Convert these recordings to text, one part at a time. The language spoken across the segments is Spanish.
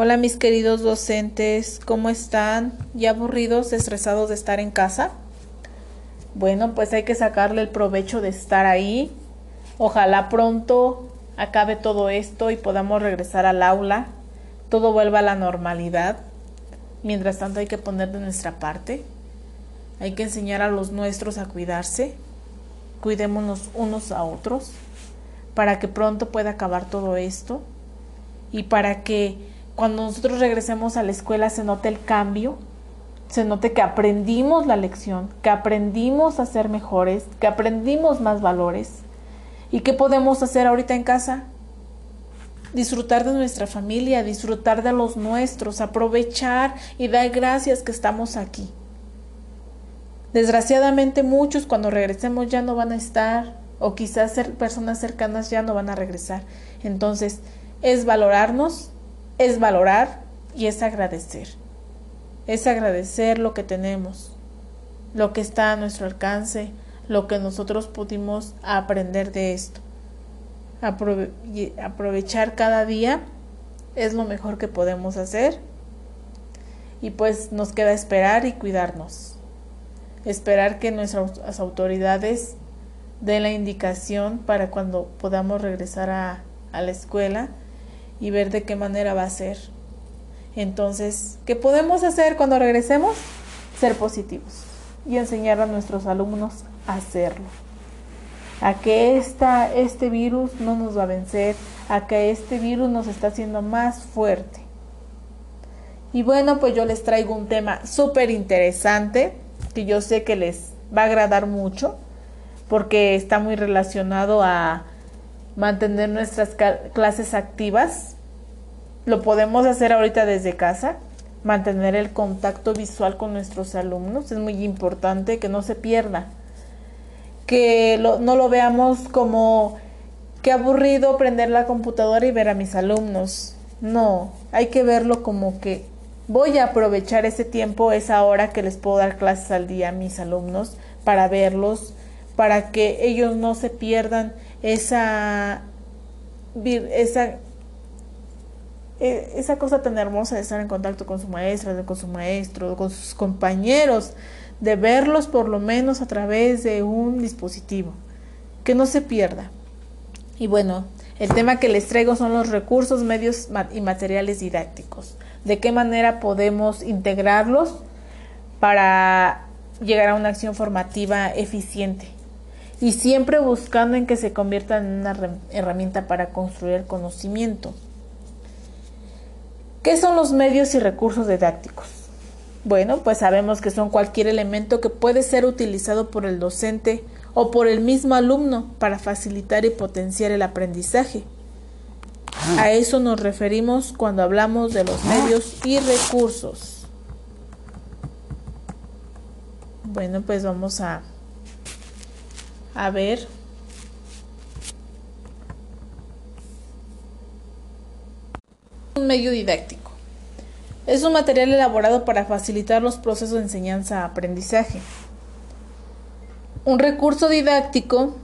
Hola mis queridos docentes, ¿cómo están? ¿Ya aburridos, estresados de estar en casa? Bueno, pues hay que sacarle el provecho de estar ahí. Ojalá pronto acabe todo esto y podamos regresar al aula, todo vuelva a la normalidad. Mientras tanto hay que poner de nuestra parte. Hay que enseñar a los nuestros a cuidarse. Cuidémonos unos a otros para que pronto pueda acabar todo esto y para que cuando nosotros regresemos a la escuela se note el cambio, se note que aprendimos la lección, que aprendimos a ser mejores, que aprendimos más valores. ¿Y qué podemos hacer ahorita en casa? Disfrutar de nuestra familia, disfrutar de los nuestros, aprovechar y dar gracias que estamos aquí. Desgraciadamente muchos cuando regresemos ya no van a estar o quizás personas cercanas ya no van a regresar. Entonces es valorarnos es valorar y es agradecer. Es agradecer lo que tenemos, lo que está a nuestro alcance, lo que nosotros pudimos aprender de esto. aprovechar cada día es lo mejor que podemos hacer y pues nos queda esperar y cuidarnos. Esperar que nuestras autoridades den la indicación para cuando podamos regresar a, la escuela y ver de qué manera va a ser. Entonces, ¿qué podemos hacer cuando regresemos? Ser positivos y enseñar a nuestros alumnos a hacerlo. A que esta, este virus no nos va a vencer, a que este virus nos está haciendo más fuerte. Y bueno, pues yo les traigo un tema súper interesante que yo sé que les va a agradar mucho porque está muy relacionado a mantener nuestras clases activas. Lo podemos hacer ahorita desde casa, mantener el contacto visual con nuestros alumnos. Es muy importante que no se pierda, que no lo veamos como que aburrido prender la computadora y ver a mis alumnos. No, hay que verlo como que voy a aprovechar ese tiempo, esa hora que les puedo dar clases al día a mis alumnos para verlos, para que ellos no se pierdan esa, esa, e, esa cosa tan hermosa de estar en contacto con su maestra, con su maestro, con sus compañeros, de verlos por lo menos a través de un dispositivo, que no se pierda. Y bueno, el tema que les traigo son los recursos, medios y materiales didácticos. De qué manera podemos integrarlos para llegar a una acción formativa eficiente y siempre buscando en que se conviertan en una herramienta para construir el conocimiento. ¿Qué son los medios y recursos didácticos? Bueno, pues sabemos que son cualquier elemento que puede ser utilizado por el docente o por el mismo alumno para facilitar y potenciar el aprendizaje. A eso nos referimos cuando hablamos de los medios y recursos. Bueno, pues vamos a a ver. Un medio didáctico. Es un material elaborado para facilitar los procesos de enseñanza-aprendizaje. Un recurso didáctico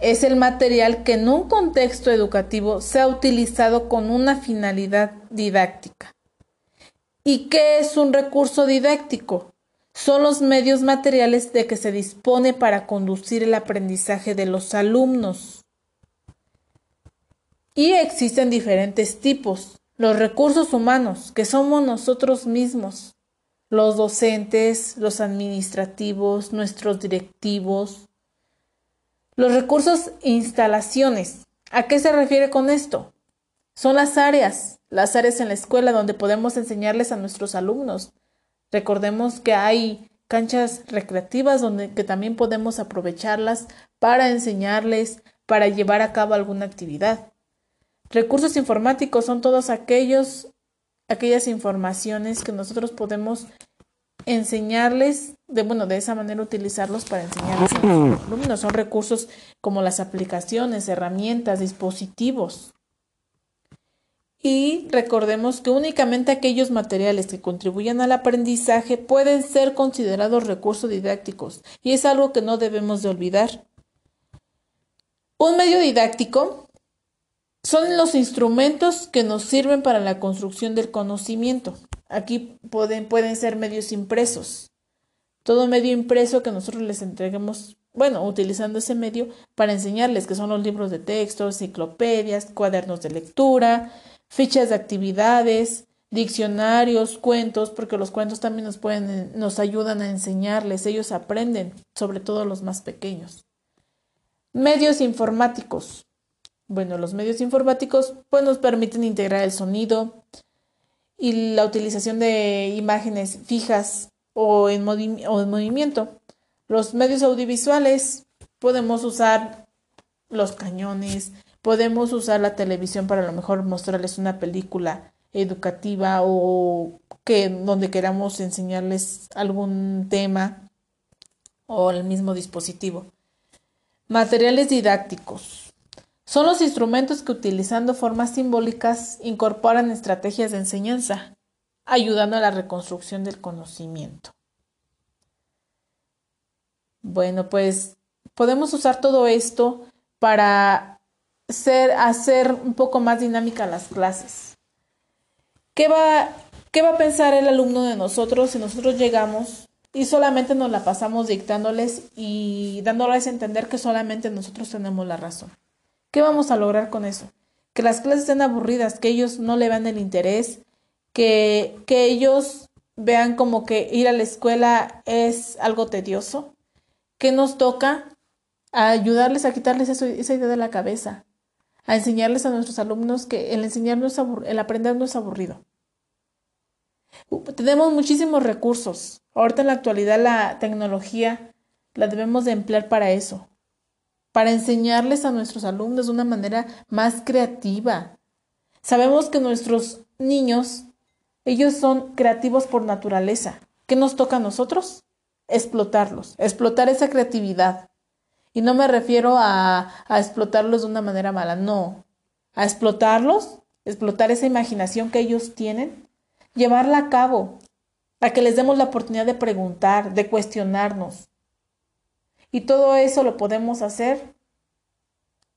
es el material que en un contexto educativo se ha utilizado con una finalidad didáctica. ¿Y qué es un recurso didáctico? Son los medios materiales de que se dispone para conducir el aprendizaje de los alumnos. Y existen diferentes tipos. Los recursos humanos, que somos nosotros mismos, los docentes, los administrativos, nuestros directivos. Los recursos instalaciones. ¿A qué se refiere con esto? Son las áreas, las áreas en la escuela donde podemos enseñarles a nuestros alumnos Recordemos que hay canchas recreativas donde que también podemos aprovecharlas para enseñarles, para llevar a cabo alguna actividad. Recursos informáticos son todos aquellos aquellas informaciones que nosotros podemos enseñarles, de bueno, de esa manera utilizarlos para enseñarles a los alumnos. Son recursos como las aplicaciones, herramientas, dispositivos. Y recordemos que únicamente aquellos materiales que contribuyan al aprendizaje pueden ser considerados recursos didácticos y es algo que no debemos de olvidar. Un medio didáctico son los instrumentos que nos sirven para la construcción del conocimiento. Aquí pueden, pueden ser medios impresos. Todo medio impreso que nosotros les entreguemos, bueno, utilizando ese medio para enseñarles que son los libros de texto, enciclopedias, cuadernos de lectura, fichas de actividades, diccionarios, cuentos, porque los cuentos también nos pueden, nos ayudan a enseñarles, ellos aprenden, sobre todo los más pequeños. Medios informáticos. Bueno, los medios informáticos pues nos permiten integrar el sonido y la utilización de imágenes fijas o en, o en movimiento. Los medios audiovisuales podemos usar los cañones, podemos usar la televisión para a lo mejor mostrarles una película educativa o que donde queramos enseñarles algún tema o el mismo dispositivo. Materiales didácticos. Son los instrumentos que utilizando formas simbólicas incorporan estrategias de enseñanza, ayudando a la reconstrucción del conocimiento. Bueno, pues podemos usar todo esto para hacer un poco más dinámica las clases. ¿Qué va, ¿Qué va a pensar el alumno de nosotros si nosotros llegamos y solamente nos la pasamos dictándoles y dándoles a entender que solamente nosotros tenemos la razón? ¿Qué vamos a lograr con eso? Que las clases estén aburridas, que ellos no le vean el interés, que, que ellos vean como que ir a la escuela es algo tedioso, que nos toca ayudarles a quitarles esa idea de la cabeza, a enseñarles a nuestros alumnos que el enseñar el aprender no es aburrido. Tenemos muchísimos recursos. Ahorita en la actualidad la tecnología la debemos de emplear para eso, para enseñarles a nuestros alumnos de una manera más creativa. Sabemos que nuestros niños, ellos son creativos por naturaleza. ¿Qué nos toca a nosotros? Explotarlos, explotar esa creatividad. Y no me refiero a, a explotarlos de una manera mala, no. A explotarlos, explotar esa imaginación que ellos tienen llevarla a cabo, a que les demos la oportunidad de preguntar, de cuestionarnos. Y todo eso lo podemos hacer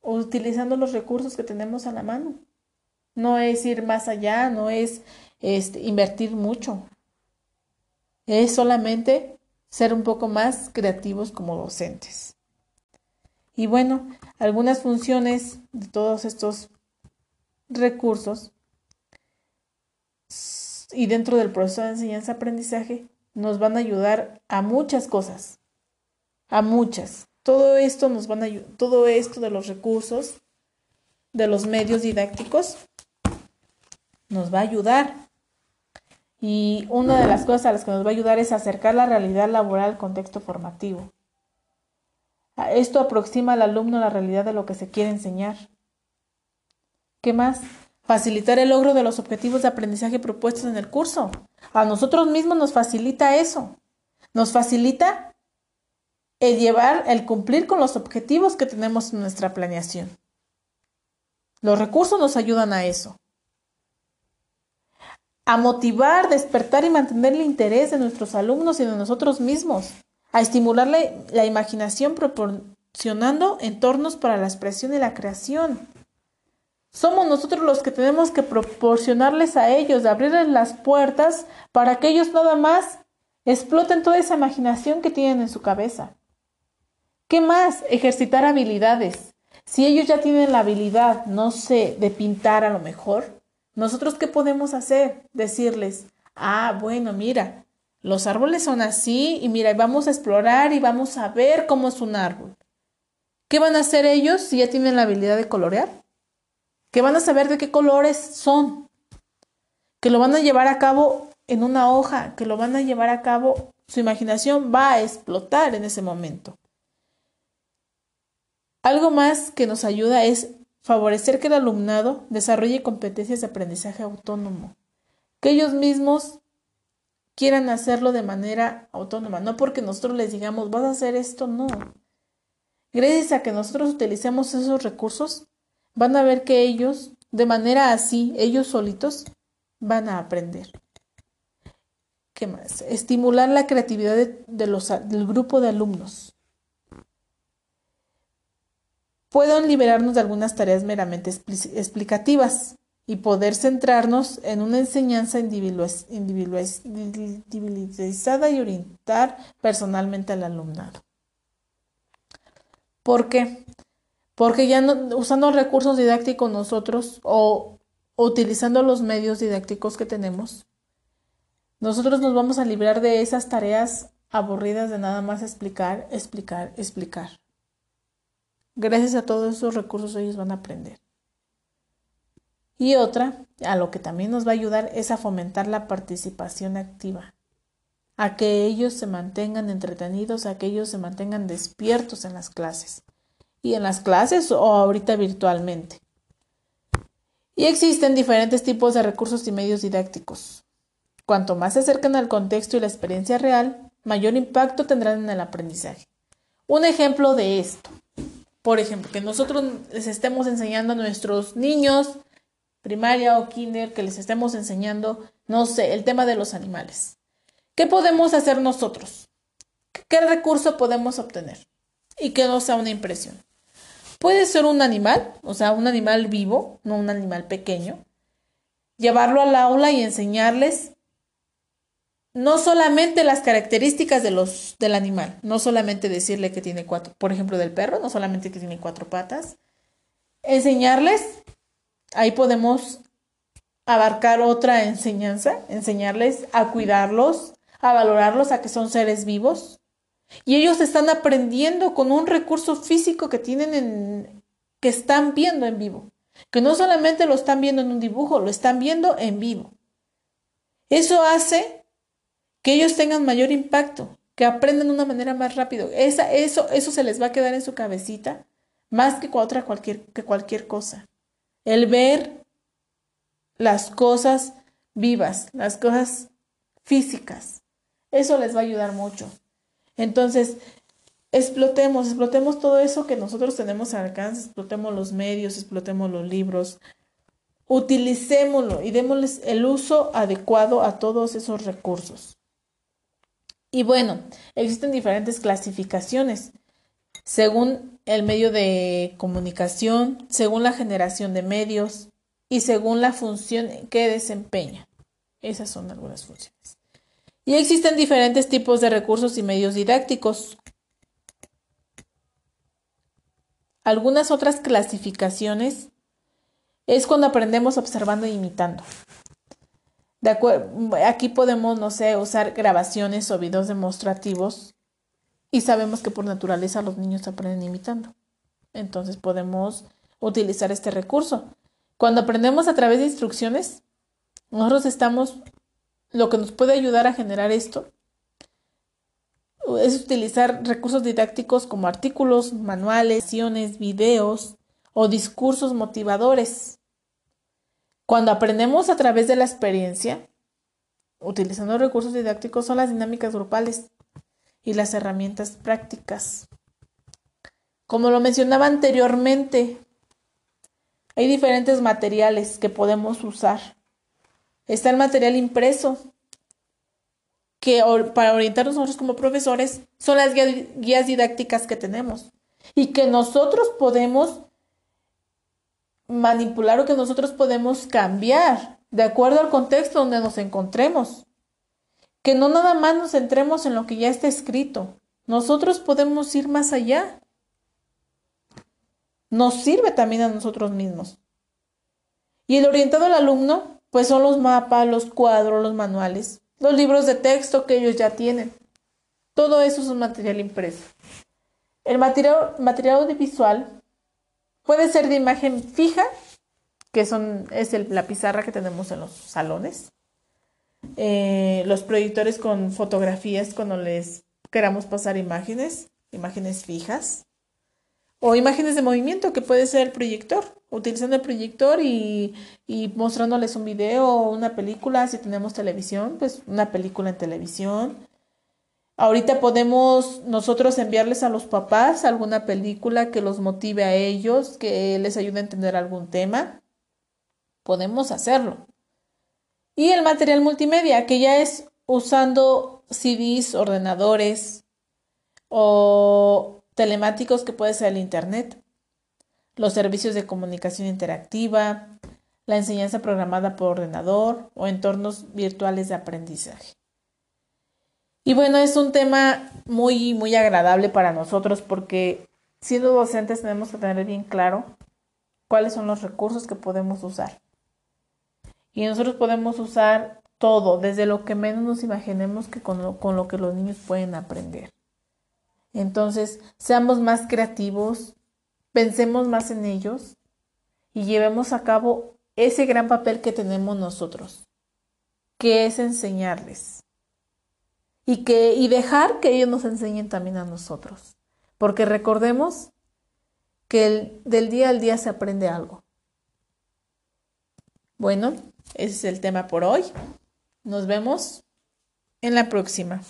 utilizando los recursos que tenemos a la mano. No es ir más allá, no es este, invertir mucho. Es solamente ser un poco más creativos como docentes. Y bueno, algunas funciones de todos estos recursos y dentro del proceso de enseñanza-aprendizaje nos van a ayudar a muchas cosas, a muchas. Todo esto nos van a todo esto de los recursos, de los medios didácticos, nos va a ayudar. Y una de las cosas a las que nos va a ayudar es acercar la realidad laboral al contexto formativo. Esto aproxima al alumno a la realidad de lo que se quiere enseñar. ¿Qué más? facilitar el logro de los objetivos de aprendizaje propuestos en el curso. A nosotros mismos nos facilita eso. Nos facilita el llevar, el cumplir con los objetivos que tenemos en nuestra planeación. Los recursos nos ayudan a eso. A motivar, despertar y mantener el interés de nuestros alumnos y de nosotros mismos. A estimular la, imaginación proporcionando entornos para la expresión y la creación somos nosotros los que tenemos que proporcionarles a ellos, abrirles las puertas para que ellos nada más exploten toda esa imaginación que tienen en su cabeza. ¿Qué más? Ejercitar habilidades. Si ellos ya tienen la habilidad, no sé, de pintar a lo mejor, nosotros qué podemos hacer? Decirles, ah, bueno, mira, los árboles son así y mira, vamos a explorar y vamos a ver cómo es un árbol. ¿Qué van a hacer ellos si ya tienen la habilidad de colorear? que van a saber de qué colores son, que lo van a llevar a cabo en una hoja, que lo van a llevar a cabo, su imaginación va a explotar en ese momento. Algo más que nos ayuda es favorecer que el alumnado desarrolle competencias de aprendizaje autónomo, que ellos mismos quieran hacerlo de manera autónoma, no porque nosotros les digamos, vas a hacer esto, no. Gracias a que nosotros utilicemos esos recursos, van a ver que ellos, de manera así, ellos solitos, van a aprender. ¿Qué más? Estimular la creatividad de, los, del grupo de alumnos. puedan liberarnos de algunas tareas meramente explicativas y poder centrarnos en una enseñanza individualizada y orientar personalmente al alumnado. ¿Por qué? Porque ya no, usando recursos didácticos nosotros o utilizando los medios didácticos que tenemos, nosotros nos vamos a librar de esas tareas aburridas de nada más explicar, explicar, explicar. Gracias a todos esos recursos ellos van a aprender. Y otra, a lo que también nos va a ayudar, es a fomentar la participación activa, a que ellos se mantengan entretenidos, a que ellos se mantengan despiertos en las clases, y en las clases o ahorita virtualmente. Y existen diferentes tipos de recursos y medios didácticos. Cuanto más se acercan al contexto y la experiencia real, mayor impacto tendrán en el aprendizaje. Un ejemplo de esto, por ejemplo, que nosotros les estemos enseñando a nuestros niños, primaria o kinder, que les estemos enseñando, no sé, el tema de los animales. ¿Qué podemos hacer nosotros? ¿Qué recurso podemos obtener? Y que no sea una impresión. Puede ser un animal, o sea, un animal vivo, no un animal pequeño. Llevarlo al aula y enseñarles no solamente las características de los, del animal, no solamente decirle que tiene cuatro, por ejemplo, del perro, no solamente que tiene cuatro patas, enseñarles, ahí podemos abarcar otra enseñanza, enseñarles a cuidarlos, a valorarlos, a que son seres vivos. Y ellos están aprendiendo con un recurso físico que tienen en, que están viendo en vivo, que no solamente lo están viendo en un dibujo, lo están viendo en vivo. Eso hace que ellos tengan mayor impacto, que aprendan de una manera más rápido. Esa, eso, eso se les va a quedar en su cabecita más que otra cualquier, que cualquier cosa. El ver las cosas vivas, las cosas físicas. Eso les va a ayudar mucho. Entonces, explotemos, explotemos todo eso que nosotros tenemos al alcance, explotemos los medios, explotemos los libros, utilicémoslo y démosles el uso adecuado a todos esos recursos. Y bueno, existen diferentes clasificaciones según el medio de comunicación, según la generación de medios y según la función que desempeña. Esas son algunas funciones. Y existen diferentes tipos de recursos y medios didácticos. Algunas otras clasificaciones es cuando aprendemos observando e imitando. De aquí podemos, no sé, usar grabaciones o videos demostrativos y sabemos que por naturaleza los niños aprenden imitando. Entonces podemos utilizar este recurso. Cuando aprendemos a través de instrucciones, nosotros estamos, lo que nos puede ayudar a generar esto es utilizar recursos didácticos como artículos, manuales, videos o discursos motivadores cuando aprendemos a través de la experiencia, utilizando recursos didácticos, son las dinámicas grupales y las herramientas prácticas. Como lo mencionaba anteriormente, hay diferentes materiales que podemos usar. Está el material impreso, que para orientarnos nosotros como profesores son las guías didácticas que tenemos y que nosotros podemos manipular o que nosotros podemos cambiar de acuerdo al contexto donde nos encontremos. Que no nada más nos centremos en lo que ya está escrito. Nosotros podemos ir más allá. Nos sirve también a nosotros mismos. Y el orientado al alumno, pues son los mapas, los cuadros, los manuales, los libros de texto que ellos ya tienen. Todo eso es un material impreso. El material, material audiovisual Puede ser de imagen fija, que son, es la pizarra que tenemos en los salones. Eh, los proyectores con fotografías cuando les queramos pasar imágenes, imágenes fijas. O imágenes de movimiento, que puede ser el proyector, utilizando el proyector y, y mostrándoles un video o una película, si tenemos televisión, pues una película en televisión Ahorita podemos nosotros enviarles a los papás alguna película que los motive a ellos, que les ayude a entender algún tema. Podemos hacerlo. Y el material multimedia, que ya es usando CDs, ordenadores o telemáticos que puede ser el Internet. los servicios de comunicación interactiva, la enseñanza programada por ordenador o entornos virtuales de aprendizaje. Y bueno, es un tema muy, muy agradable para nosotros porque siendo docentes tenemos que tener bien claro cuáles son los recursos que podemos usar. Y nosotros podemos usar todo, desde lo que menos nos imaginemos que con lo, con lo que los niños pueden aprender. Entonces, seamos más creativos, pensemos más en ellos y llevemos a cabo ese gran papel que tenemos nosotros, que es enseñarles. Y, que, y dejar que ellos nos enseñen también a nosotros. Porque recordemos que del día al día se aprende algo. Bueno, ese es el tema por hoy. Nos vemos en la próxima.